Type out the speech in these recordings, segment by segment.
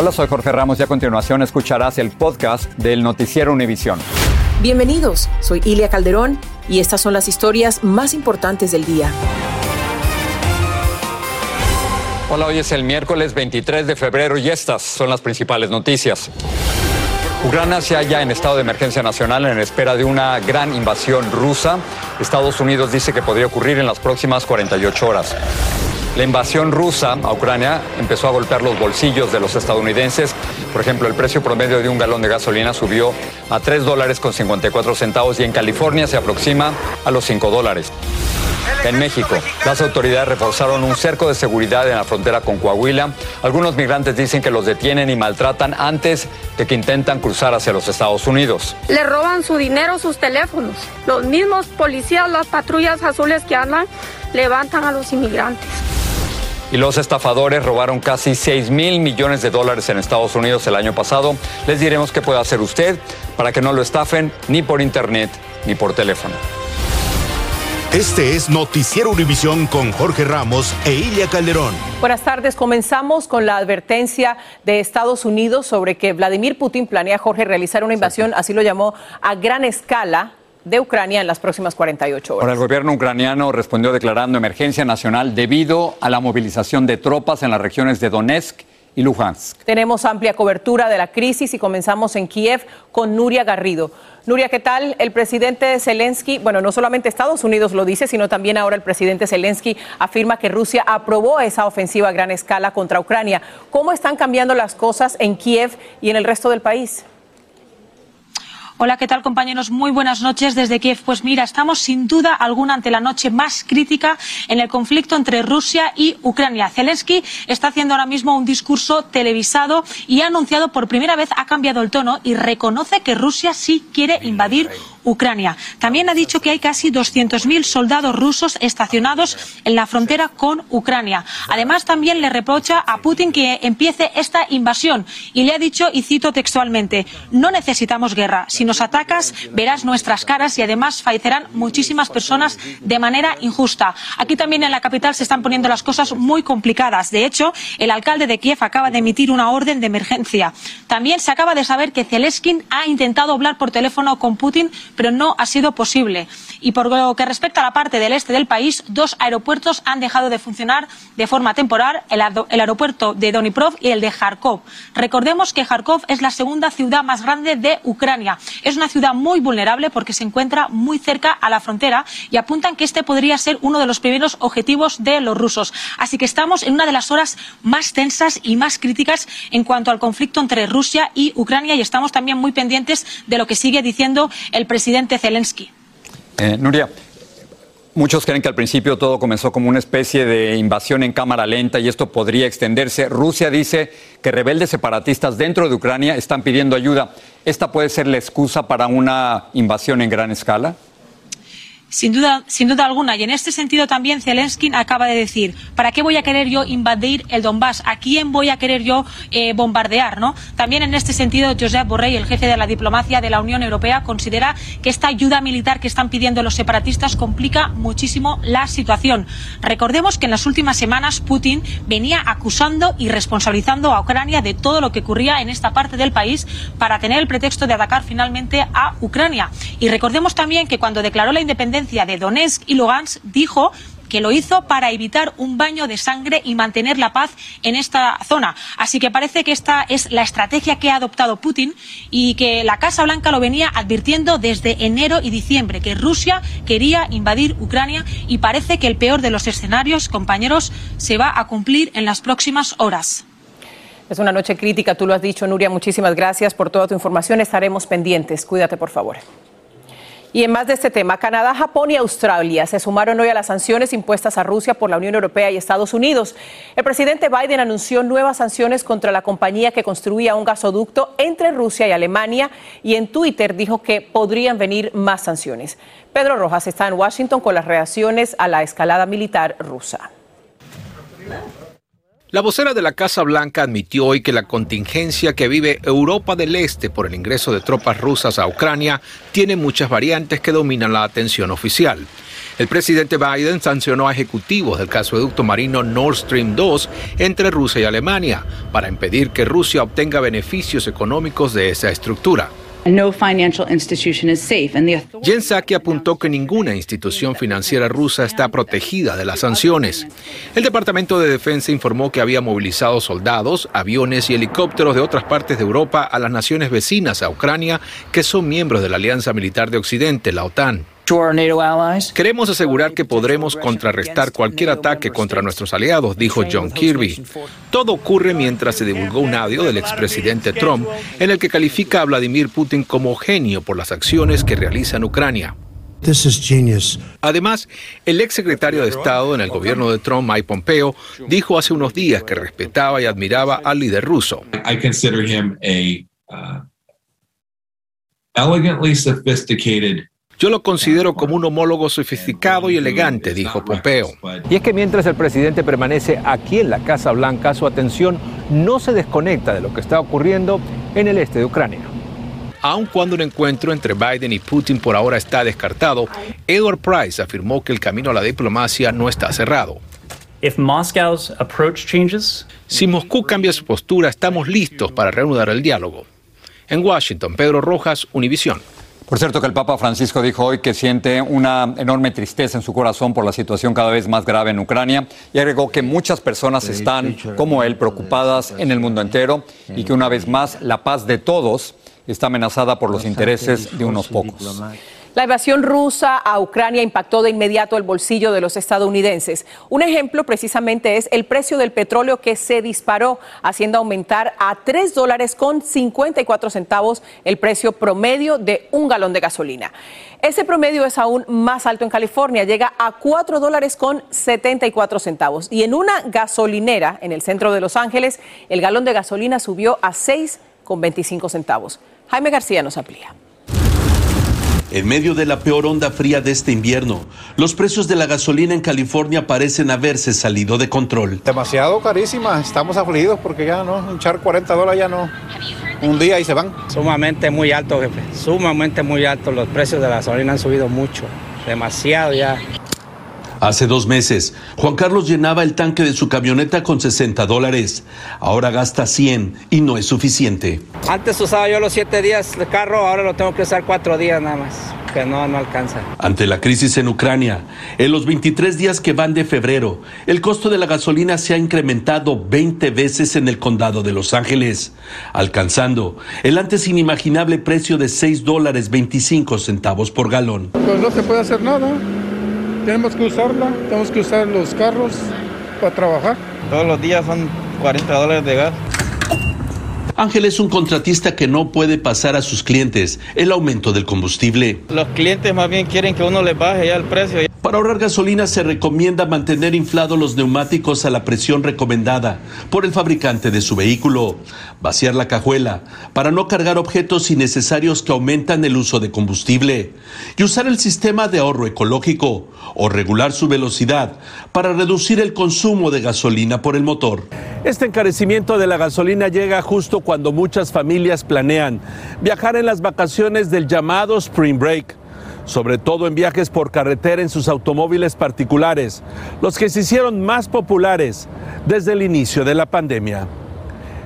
Hola, soy Jorge Ramos y a continuación escucharás el podcast del Noticiero Univisión. Bienvenidos, soy Ilia Calderón y estas son las historias más importantes del día. Hola, hoy es el miércoles 23 de febrero y estas son las principales noticias. Ucrania se halla en estado de emergencia nacional en espera de una gran invasión rusa. Estados Unidos dice que podría ocurrir en las próximas 48 horas. La invasión rusa a Ucrania empezó a golpear los bolsillos de los estadounidenses. Por ejemplo, el precio promedio de un galón de gasolina subió a 3 dólares con 54 centavos y en California se aproxima a los 5 dólares. En México, las autoridades reforzaron un cerco de seguridad en la frontera con Coahuila. Algunos migrantes dicen que los detienen y maltratan antes de que intentan cruzar hacia los Estados Unidos. Le roban su dinero, sus teléfonos. Los mismos policías, las patrullas azules que andan, levantan a los inmigrantes y los estafadores robaron casi 6 mil millones de dólares en Estados Unidos el año pasado. Les diremos qué puede hacer usted para que no lo estafen ni por internet ni por teléfono. Este es Noticiero Univisión con Jorge Ramos e Ilia Calderón. Buenas tardes. Comenzamos con la advertencia de Estados Unidos sobre que Vladimir Putin planea, Jorge, realizar una invasión, así lo llamó, a gran escala de Ucrania en las próximas 48 horas. Ahora, el gobierno ucraniano respondió declarando emergencia nacional debido a la movilización de tropas en las regiones de Donetsk y Luhansk. Tenemos amplia cobertura de la crisis y comenzamos en Kiev con Nuria Garrido. Nuria, ¿qué tal? El presidente Zelensky, bueno, no solamente Estados Unidos lo dice, sino también ahora el presidente Zelensky afirma que Rusia aprobó esa ofensiva a gran escala contra Ucrania. ¿Cómo están cambiando las cosas en Kiev y en el resto del país? Hola, ¿qué tal compañeros? Muy buenas noches desde Kiev. Pues mira, estamos sin duda alguna ante la noche más crítica en el conflicto entre Rusia y Ucrania. Zelensky está haciendo ahora mismo un discurso televisado y ha anunciado por primera vez, ha cambiado el tono y reconoce que Rusia sí quiere invadir Ucrania. También ha dicho que hay casi 200.000 soldados rusos estacionados en la frontera con Ucrania. Además, también le reprocha a Putin que empiece esta invasión y le ha dicho, y cito textualmente, no necesitamos guerra. Si nos atacas, verás nuestras caras y además fallecerán muchísimas personas de manera injusta. Aquí también en la capital se están poniendo las cosas muy complicadas. De hecho, el alcalde de Kiev acaba de emitir una orden de emergencia. También se acaba de saber que Zelenskin ha intentado hablar por teléfono con Putin pero no ha sido posible. Y por lo que respecta a la parte del este del país, dos aeropuertos han dejado de funcionar de forma temporal, el, aeropuerto de Doniprov y el de Kharkov. Recordemos que Kharkov es la segunda ciudad más grande de Ucrania. Es una ciudad muy vulnerable porque se encuentra muy cerca a la frontera y apuntan que este podría ser uno de los primeros objetivos de los rusos. Así que estamos en una de las horas más tensas y más críticas en cuanto al conflicto entre Rusia y Ucrania y estamos también muy pendientes de lo que sigue diciendo el presidente presidente Zelensky. Eh, Nuria, muchos creen que al principio todo comenzó como una especie de invasión en cámara lenta y esto podría extenderse. Rusia dice que rebeldes separatistas dentro de Ucrania están pidiendo ayuda. ¿Esta puede ser la excusa para una invasión en gran escala? Sin duda, sin duda alguna. Y en este sentido también Zelensky acaba de decir, ¿para qué voy a querer yo invadir el Donbass? ¿A quién voy a querer yo eh, bombardear? ¿no? También en este sentido, Josep Borrell, el jefe de la diplomacia de la Unión Europea, considera que esta ayuda militar que están pidiendo los separatistas complica muchísimo la situación. Recordemos que en las últimas semanas Putin venía acusando y responsabilizando a Ucrania de todo lo que ocurría en esta parte del país para tener el pretexto de atacar finalmente a Ucrania. Y recordemos también que cuando declaró la independencia de Donetsk y Lugansk dijo que lo hizo para evitar un baño de sangre y mantener la paz en esta zona. Así que parece que esta es la estrategia que ha adoptado Putin y que la Casa Blanca lo venía advirtiendo desde enero y diciembre, que Rusia quería invadir Ucrania y parece que el peor de los escenarios, compañeros, se va a cumplir en las próximas horas. Es una noche crítica, tú lo has dicho, Nuria. Muchísimas gracias por toda tu información. Estaremos pendientes. Cuídate, por favor. Y en más de este tema, Canadá, Japón y Australia se sumaron hoy a las sanciones impuestas a Rusia por la Unión Europea y Estados Unidos. El presidente Biden anunció nuevas sanciones contra la compañía que construía un gasoducto entre Rusia y Alemania y en Twitter dijo que podrían venir más sanciones. Pedro Rojas está en Washington con las reacciones a la escalada militar rusa. La vocera de la Casa Blanca admitió hoy que la contingencia que vive Europa del Este por el ingreso de tropas rusas a Ucrania tiene muchas variantes que dominan la atención oficial. El presidente Biden sancionó a ejecutivos del gasoducto marino Nord Stream 2 entre Rusia y Alemania para impedir que Rusia obtenga beneficios económicos de esa estructura. No financial institution is safe and the Jen Psaki apuntó que ninguna institución financiera rusa está protegida de las sanciones. El Departamento de Defensa informó que había movilizado soldados, aviones y helicópteros de otras partes de Europa a las naciones vecinas a Ucrania que son miembros de la Alianza Militar de Occidente, la OTAN. Queremos asegurar que podremos contrarrestar cualquier ataque contra nuestros aliados, dijo John Kirby. Todo ocurre mientras se divulgó un audio del expresidente Trump en el que califica a Vladimir Putin como genio por las acciones que realiza en Ucrania. Además, el exsecretario de Estado en el gobierno de Trump, Mike Pompeo, dijo hace unos días que respetaba y admiraba al líder ruso. Uh, elegantly sophisticated yo lo considero como un homólogo sofisticado y elegante, dijo Pompeo. Y es que mientras el presidente permanece aquí en la Casa Blanca, su atención no se desconecta de lo que está ocurriendo en el este de Ucrania. Aun cuando un encuentro entre Biden y Putin por ahora está descartado, Edward Price afirmó que el camino a la diplomacia no está cerrado. Si Moscú cambia su postura, estamos listos para reanudar el diálogo. En Washington, Pedro Rojas, Univisión. Por cierto que el Papa Francisco dijo hoy que siente una enorme tristeza en su corazón por la situación cada vez más grave en Ucrania y agregó que muchas personas están, como él, preocupadas en el mundo entero y que una vez más la paz de todos está amenazada por los intereses de unos pocos. La invasión rusa a Ucrania impactó de inmediato el bolsillo de los estadounidenses. Un ejemplo precisamente es el precio del petróleo que se disparó, haciendo aumentar a 3 dólares con 54 centavos el precio promedio de un galón de gasolina. Ese promedio es aún más alto en California, llega a 4 dólares con 74 centavos. Y en una gasolinera en el centro de Los Ángeles, el galón de gasolina subió a 6 con 25 centavos. Jaime García nos amplía. En medio de la peor onda fría de este invierno, los precios de la gasolina en California parecen haberse salido de control. Demasiado carísima, estamos afligidos porque ya no, echar 40 dólares ya no, un día y se van. Sumamente muy alto, jefe, sumamente muy alto, los precios de la gasolina han subido mucho, demasiado ya. Hace dos meses, Juan Carlos llenaba el tanque de su camioneta con 60 dólares. Ahora gasta 100 y no es suficiente. Antes usaba yo los siete días de carro, ahora lo tengo que usar cuatro días nada más, que no, no alcanza. Ante la crisis en Ucrania, en los 23 días que van de febrero, el costo de la gasolina se ha incrementado 20 veces en el condado de Los Ángeles, alcanzando el antes inimaginable precio de 6 dólares 25 centavos por galón. Pues no se puede hacer nada tenemos que usarla, tenemos que usar los carros para trabajar. Todos los días son 40 dólares de gas. Ángel es un contratista que no puede pasar a sus clientes el aumento del combustible. Los clientes más bien quieren que uno les baje ya el precio. Para ahorrar gasolina se recomienda mantener inflados los neumáticos a la presión recomendada por el fabricante de su vehículo, vaciar la cajuela para no cargar objetos innecesarios que aumentan el uso de combustible y usar el sistema de ahorro ecológico o regular su velocidad para reducir el consumo de gasolina por el motor. Este encarecimiento de la gasolina llega justo cuando muchas familias planean viajar en las vacaciones del llamado Spring Break sobre todo en viajes por carretera en sus automóviles particulares, los que se hicieron más populares desde el inicio de la pandemia.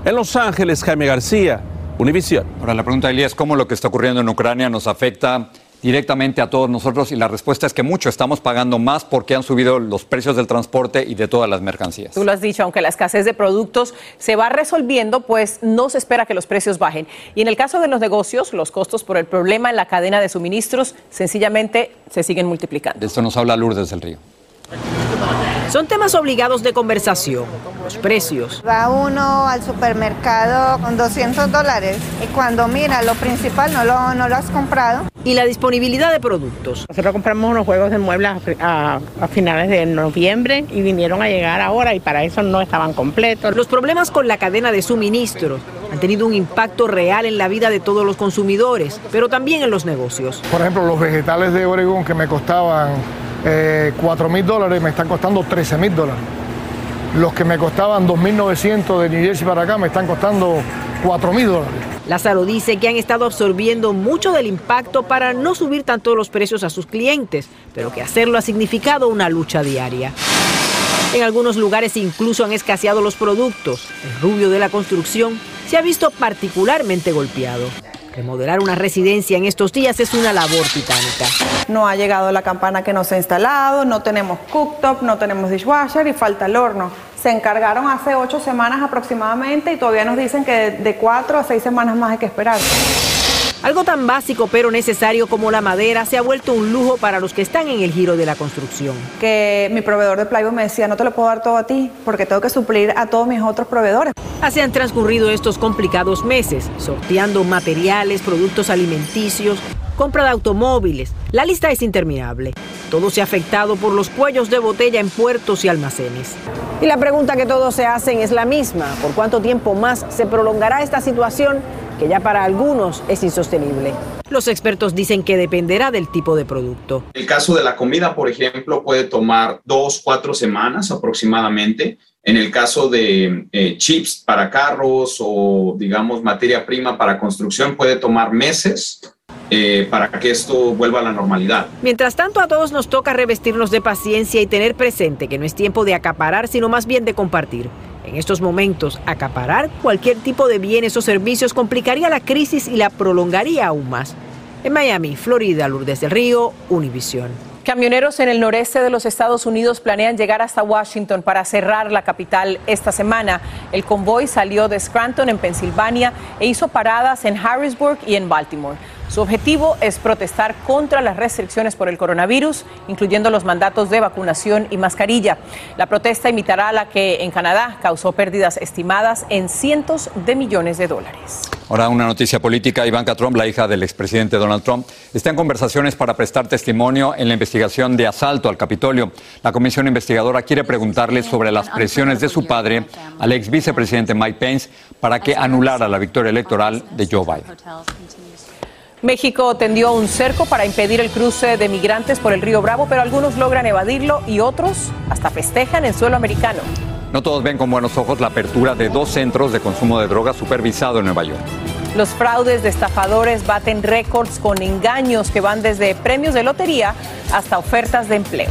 En Los Ángeles, Jaime García, Univisión. Ahora la pregunta, Elías, ¿cómo lo que está ocurriendo en Ucrania nos afecta directamente a todos nosotros? Y la respuesta es que mucho estamos pagando más porque han subido los precios del transporte y de todas las mercancías. Tú lo has dicho, aunque la escasez de productos se va resolviendo, pues no se espera que los precios bajen. Y en el caso de los negocios, los costos por el problema en la cadena de suministros sencillamente se siguen multiplicando. De esto nos habla Lourdes del Río. Son temas obligados de conversación, los precios. Va uno al supermercado con 200 dólares y cuando mira lo principal no lo, no lo has comprado. Y la disponibilidad de productos. Nosotros compramos unos juegos de muebles a, a, finales de noviembre y vinieron a llegar ahora y para eso no estaban completos. Los problemas con la cadena de suministros han tenido un impacto real en la vida de todos los consumidores, pero también en los negocios. Por ejemplo, los vegetales de Oregón que me costaban eh, 4 mil dólares me están costando 13 mil dólares. Los que me costaban 2.900 de New Jersey para acá me están costando 4 mil dólares. Lázaro dice que han estado absorbiendo mucho del impacto para no subir tanto los precios a sus clientes, pero que hacerlo ha significado una lucha diaria. En algunos lugares incluso han escaseado los productos. El rubio de la construcción se ha visto particularmente golpeado. Remodelar una residencia en estos días es una labor titánica. No ha llegado la campana que nos ha instalado, no tenemos cooktop, no tenemos dishwasher y falta el horno. Se encargaron hace ocho semanas aproximadamente y todavía nos dicen que de cuatro a seis semanas más hay que esperar. Algo tan básico pero necesario como la madera se ha vuelto un lujo para los que están en el giro de la construcción. Que mi proveedor de plywood me decía, no te lo puedo dar todo a ti porque tengo que suplir a todos mis otros proveedores. Así han transcurrido estos complicados meses, sorteando materiales, productos alimenticios, compra de automóviles. La lista es interminable. Todo se ha afectado por los cuellos de botella en puertos y almacenes. Y la pregunta que todos se hacen es la misma. ¿Por cuánto tiempo más se prolongará esta situación que ya para algunos es insostenible. Los expertos dicen que dependerá del tipo de producto. El caso de la comida, por ejemplo, puede tomar dos, cuatro semanas aproximadamente. En el caso de eh, chips para carros o, digamos, materia prima para construcción, puede tomar meses. Eh, para que esto vuelva a la normalidad. Mientras tanto, a todos nos toca revestirnos de paciencia y tener presente que no es tiempo de acaparar, sino más bien de compartir. En estos momentos, acaparar cualquier tipo de bienes o servicios complicaría la crisis y la prolongaría aún más. En Miami, Florida, Lourdes del Río, Univisión. Camioneros en el noreste de los Estados Unidos planean llegar hasta Washington para cerrar la capital esta semana. El convoy salió de Scranton, en Pensilvania, e hizo paradas en Harrisburg y en Baltimore. Su objetivo es protestar contra las restricciones por el coronavirus, incluyendo los mandatos de vacunación y mascarilla. La protesta imitará a la que en Canadá causó pérdidas estimadas en cientos de millones de dólares. Ahora una noticia política. Ivanka Trump, la hija del expresidente Donald Trump, está en conversaciones para prestar testimonio en la investigación de asalto al Capitolio. La comisión investigadora quiere preguntarle sobre las presiones de su padre al ex vicepresidente Mike Pence para que anulara la victoria electoral de Joe Biden. México tendió un cerco para impedir el cruce de migrantes por el río Bravo, pero algunos logran evadirlo y otros hasta festejan en suelo americano. No todos ven con buenos ojos la apertura de dos centros de consumo de drogas supervisado en Nueva York. Los fraudes de estafadores baten récords con engaños que van desde premios de lotería hasta ofertas de empleo.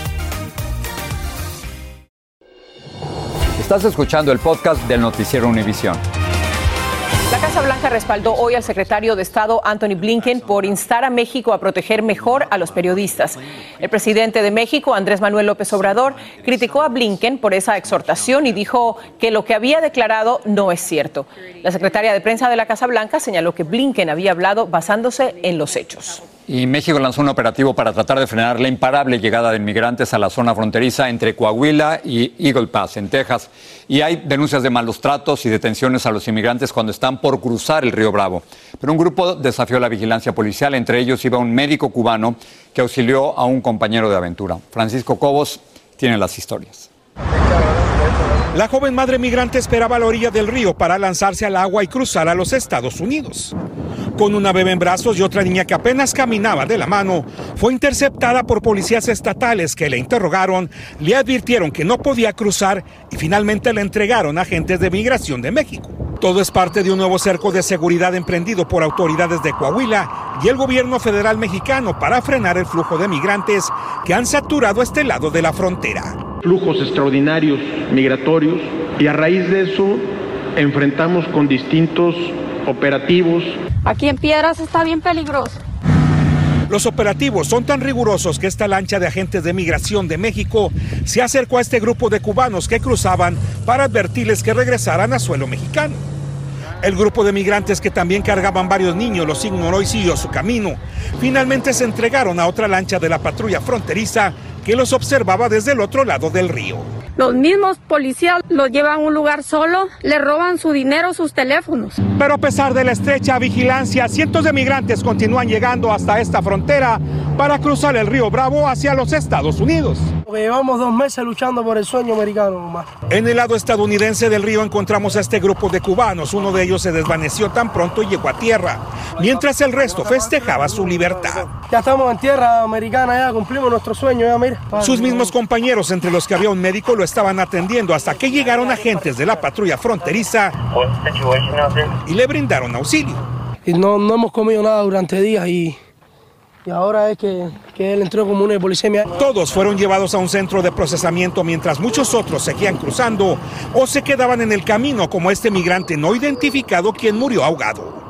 Estás escuchando el podcast del noticiero Univisión. La Casa Blanca respaldó hoy al secretario de Estado Anthony Blinken por instar a México a proteger mejor a los periodistas. El presidente de México, Andrés Manuel López Obrador, criticó a Blinken por esa exhortación y dijo que lo que había declarado no es cierto. La secretaria de prensa de la Casa Blanca señaló que Blinken había hablado basándose en los hechos. Y México lanzó un operativo para tratar de frenar la imparable llegada de inmigrantes a la zona fronteriza entre Coahuila y Eagle Pass, en Texas. Y hay denuncias de malos tratos y detenciones a los inmigrantes cuando están por cruzar el río Bravo. Pero un grupo desafió la vigilancia policial. Entre ellos iba un médico cubano que auxilió a un compañero de aventura. Francisco Cobos tiene las historias. La joven madre migrante esperaba a la orilla del río para lanzarse al agua y cruzar a los Estados Unidos. Con una bebé en brazos y otra niña que apenas caminaba de la mano, fue interceptada por policías estatales que le interrogaron, le advirtieron que no podía cruzar y finalmente le entregaron a agentes de migración de México. Todo es parte de un nuevo cerco de seguridad emprendido por autoridades de Coahuila y el gobierno federal mexicano para frenar el flujo de migrantes que han saturado este lado de la frontera flujos extraordinarios migratorios y a raíz de eso enfrentamos con distintos operativos Aquí en Piedras está bien peligroso. Los operativos son tan rigurosos que esta lancha de agentes de migración de México se acercó a este grupo de cubanos que cruzaban para advertirles que regresaran a suelo mexicano. El grupo de migrantes que también cargaban varios niños los ignoró y siguió su camino. Finalmente se entregaron a otra lancha de la patrulla fronteriza que los observaba desde el otro lado del río. Los mismos policías los llevan a un lugar solo, le roban su dinero, sus teléfonos. Pero a pesar de la estrecha vigilancia, cientos de migrantes continúan llegando hasta esta frontera para cruzar el río Bravo hacia los Estados Unidos. Llevamos dos meses luchando por el sueño americano nomás. En el lado estadounidense del río encontramos a este grupo de cubanos. Uno de ellos se desvaneció tan pronto y llegó a tierra, mientras el resto festejaba su libertad. Ya estamos en tierra americana, ya cumplimos nuestro sueño, ya mira. Sus mismos compañeros, entre los que había un médico, lo estaban atendiendo hasta que llegaron agentes de la patrulla fronteriza y le brindaron auxilio. Y no, no hemos comido nada durante días y, y ahora es que, que él entró como una hipoglicemia. Todos fueron llevados a un centro de procesamiento mientras muchos otros seguían cruzando o se quedaban en el camino como este migrante no identificado quien murió ahogado.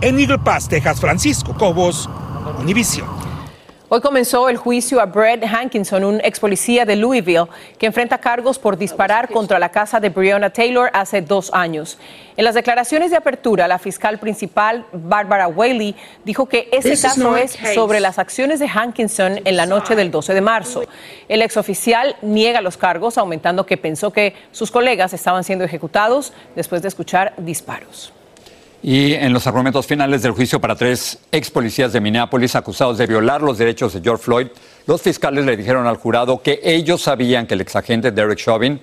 En Eagle Pass, Texas, Francisco Cobos, Univision. Hoy comenzó el juicio a Brett Hankinson, un ex policía de Louisville, que enfrenta cargos por disparar contra la casa de Breonna Taylor hace dos años. En las declaraciones de apertura, la fiscal principal, Barbara Whaley, dijo que ese caso es sobre las acciones de Hankinson en la noche del 12 de marzo. El exoficial niega los cargos, aumentando que pensó que sus colegas estaban siendo ejecutados después de escuchar disparos. Y en los argumentos finales del juicio para tres ex policías de Minneapolis acusados de violar los derechos de George Floyd, los fiscales le dijeron al jurado que ellos sabían que el exagente Derek Chauvin,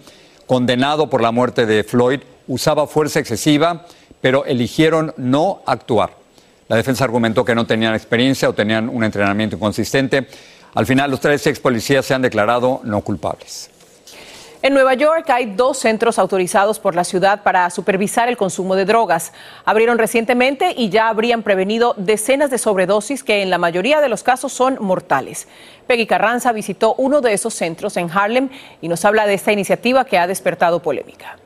condenado por la muerte de Floyd, usaba fuerza excesiva, pero eligieron no actuar. La defensa argumentó que no tenían experiencia o tenían un entrenamiento inconsistente. Al final, los tres ex policías se han declarado no culpables. En Nueva York hay dos centros autorizados por la ciudad para supervisar el consumo de drogas. Abrieron recientemente y ya habrían prevenido decenas de sobredosis que en la mayoría de los casos son mortales. Peggy Carranza visitó uno de esos centros en Harlem y nos habla de esta iniciativa que ha despertado polémica.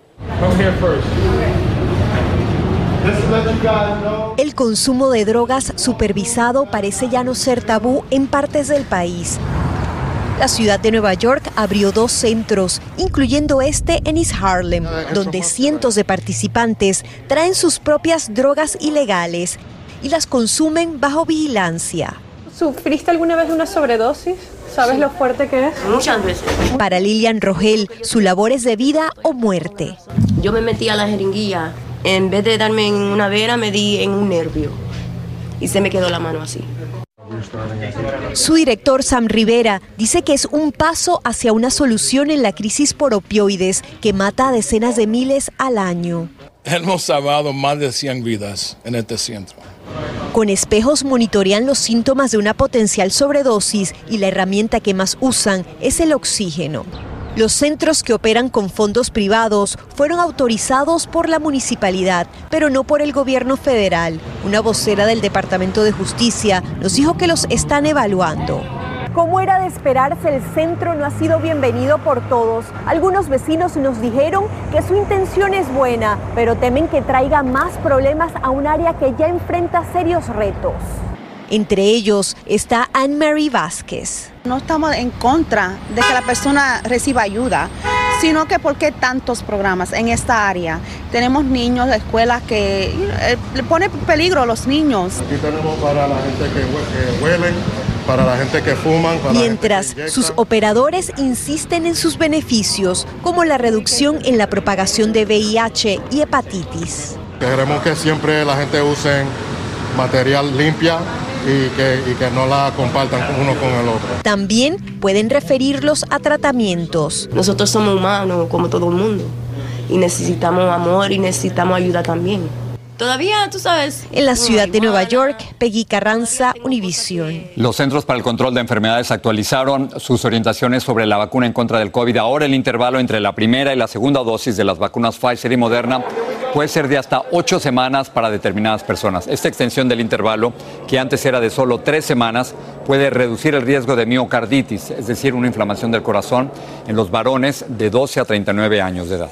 El consumo de drogas supervisado parece ya no ser tabú en partes del país. La ciudad de Nueva York abrió dos centros, incluyendo este en East Harlem, donde cientos de participantes traen sus propias drogas ilegales y las consumen bajo vigilancia. ¿Sufriste alguna vez una sobredosis? ¿Sabes lo fuerte que es? Muchas veces. Para Lilian Rogel, su labor es de vida o muerte. Yo me metí a la jeringuilla. En vez de darme en una vena, me di en un nervio. Y se me quedó la mano así. Su director Sam Rivera dice que es un paso hacia una solución en la crisis por opioides que mata a decenas de miles al año. Hemos salvado más de 100 vidas en este centro. Con espejos monitorean los síntomas de una potencial sobredosis y la herramienta que más usan es el oxígeno. Los centros que operan con fondos privados fueron autorizados por la municipalidad, pero no por el gobierno federal. Una vocera del Departamento de Justicia nos dijo que los están evaluando. Como era de esperarse, el centro no ha sido bienvenido por todos. Algunos vecinos nos dijeron que su intención es buena, pero temen que traiga más problemas a un área que ya enfrenta serios retos. Entre ellos está Anne-Marie Vázquez. No estamos en contra de que la persona reciba ayuda, sino que por qué tantos programas en esta área. Tenemos niños de escuelas que eh, le pone peligro a los niños. Aquí tenemos para la gente que, que huelen, para la gente que fuman. Para Mientras la gente que sus operadores insisten en sus beneficios, como la reducción en la propagación de VIH y hepatitis. Queremos que siempre la gente use material limpia y que, y que no la compartan uno con el otro. También pueden referirlos a tratamientos. Nosotros somos humanos como todo el mundo y necesitamos amor y necesitamos ayuda también. Todavía, tú sabes. En la ciudad de Nueva York, Peggy Carranza, Univision. Los Centros para el Control de Enfermedades actualizaron sus orientaciones sobre la vacuna en contra del COVID. Ahora el intervalo entre la primera y la segunda dosis de las vacunas Pfizer y Moderna puede ser de hasta ocho semanas para determinadas personas. Esta extensión del intervalo, que antes era de solo tres semanas, puede reducir el riesgo de miocarditis, es decir, una inflamación del corazón, en los varones de 12 a 39 años de edad.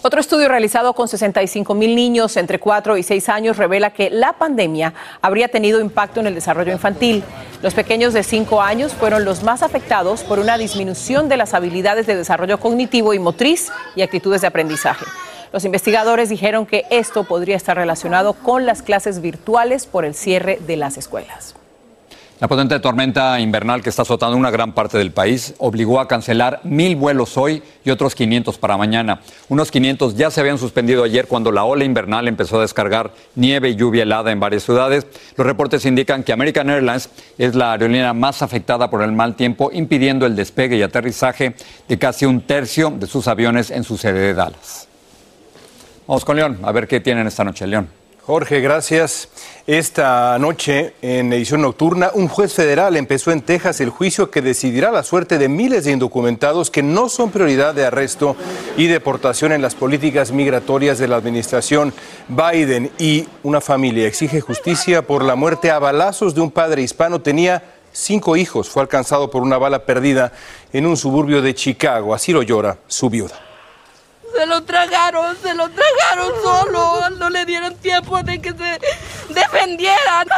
Otro estudio realizado con 65 mil niños entre 4 y 6 años revela que la pandemia habría tenido impacto en el desarrollo infantil. Los pequeños de 5 años fueron los más afectados por una disminución de las habilidades de desarrollo cognitivo y motriz y actitudes de aprendizaje. Los investigadores dijeron que esto podría estar relacionado con las clases virtuales por el cierre de las escuelas. La potente tormenta invernal que está azotando una gran parte del país obligó a cancelar mil vuelos hoy y otros 500 para mañana. Unos 500 ya se habían suspendido ayer cuando la ola invernal empezó a descargar nieve y lluvia helada en varias ciudades. Los reportes indican que American Airlines es la aerolínea más afectada por el mal tiempo, impidiendo el despegue y aterrizaje de casi un tercio de sus aviones en su sede de Dallas. Vamos con León, a ver qué tienen esta noche, León. Jorge, gracias. Esta noche, en edición nocturna, un juez federal empezó en Texas el juicio que decidirá la suerte de miles de indocumentados que no son prioridad de arresto y deportación en las políticas migratorias de la administración Biden. Y una familia exige justicia por la muerte a balazos de un padre hispano. Tenía cinco hijos. Fue alcanzado por una bala perdida en un suburbio de Chicago. Así lo llora su viuda. Se lo tragaron, se lo tragaron solo. No le dieron tiempo de que se defendieran.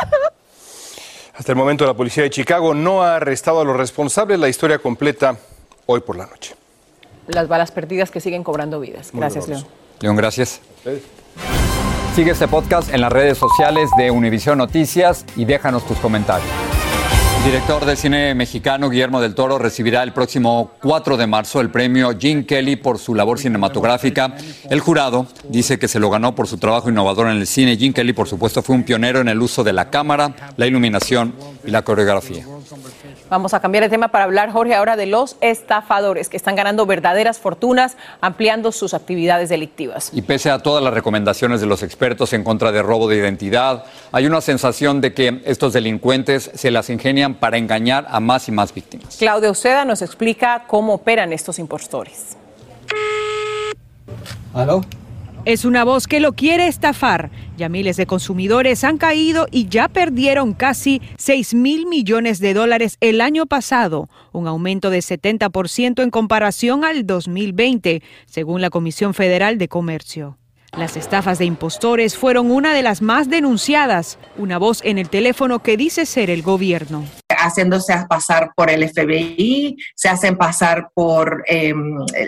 Hasta el momento la policía de Chicago no ha arrestado a los responsables. La historia completa hoy por la noche. Las balas perdidas que siguen cobrando vidas. Gracias, León. León, gracias. Sigue este podcast en las redes sociales de Univision Noticias y déjanos tus comentarios. Director de cine mexicano Guillermo del Toro recibirá el próximo 4 de marzo el premio Gene Kelly por su labor cinematográfica. El jurado dice que se lo ganó por su trabajo innovador en el cine. Gene Kelly, por supuesto, fue un pionero en el uso de la cámara, la iluminación y la coreografía. Vamos a cambiar de tema para hablar, Jorge, ahora de los estafadores que están ganando verdaderas fortunas ampliando sus actividades delictivas. Y pese a todas las recomendaciones de los expertos en contra de robo de identidad, hay una sensación de que estos delincuentes se las ingenian para engañar a más y más víctimas. Claudia Uceda nos explica cómo operan estos impostores. ¿Aló? Es una voz que lo quiere estafar. Ya miles de consumidores han caído y ya perdieron casi 6 mil millones de dólares el año pasado, un aumento de 70% en comparación al 2020, según la Comisión Federal de Comercio. Las estafas de impostores fueron una de las más denunciadas, una voz en el teléfono que dice ser el gobierno. Haciéndose pasar por el FBI, se hacen pasar por eh,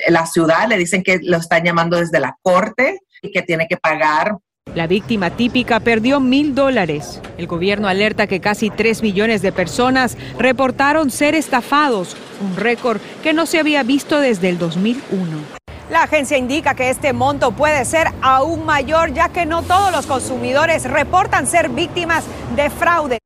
la ciudad, le dicen que lo están llamando desde la corte y que tiene que pagar. La víctima típica perdió mil dólares. El gobierno alerta que casi tres millones de personas reportaron ser estafados, un récord que no se había visto desde el 2001. La agencia indica que este monto puede ser aún mayor ya que no todos los consumidores reportan ser víctimas de fraude.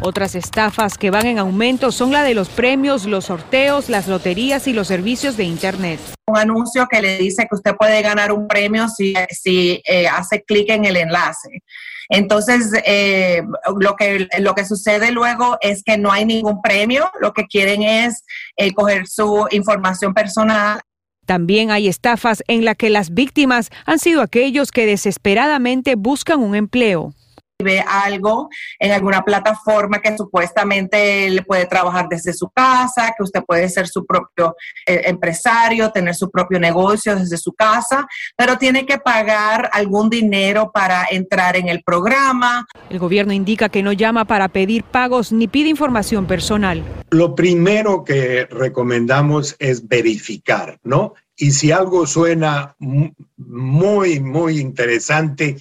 Otras estafas que van en aumento son la de los premios, los sorteos, las loterías y los servicios de Internet. Un anuncio que le dice que usted puede ganar un premio si, si eh, hace clic en el enlace. Entonces, eh, lo, que, lo que sucede luego es que no hay ningún premio, lo que quieren es eh, coger su información personal también hay estafas en las que las víctimas han sido aquellos que desesperadamente buscan un empleo ve algo en alguna plataforma que supuestamente le puede trabajar desde su casa, que usted puede ser su propio eh, empresario, tener su propio negocio desde su casa, pero tiene que pagar algún dinero para entrar en el programa. El gobierno indica que no llama para pedir pagos ni pide información personal. Lo primero que recomendamos es verificar, ¿no? Y si algo suena muy, muy interesante,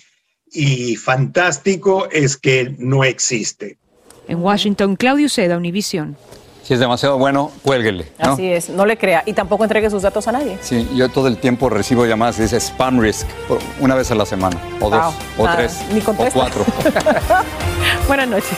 y fantástico es que no existe. En Washington, Claudio Seda, Univisión. Si es demasiado bueno, cuélguele. Así es, no le crea y tampoco entregue sus datos a nadie. Sí, yo todo el tiempo recibo llamadas y dice spam risk una vez a la semana, o dos, o tres, o cuatro. Buenas noches.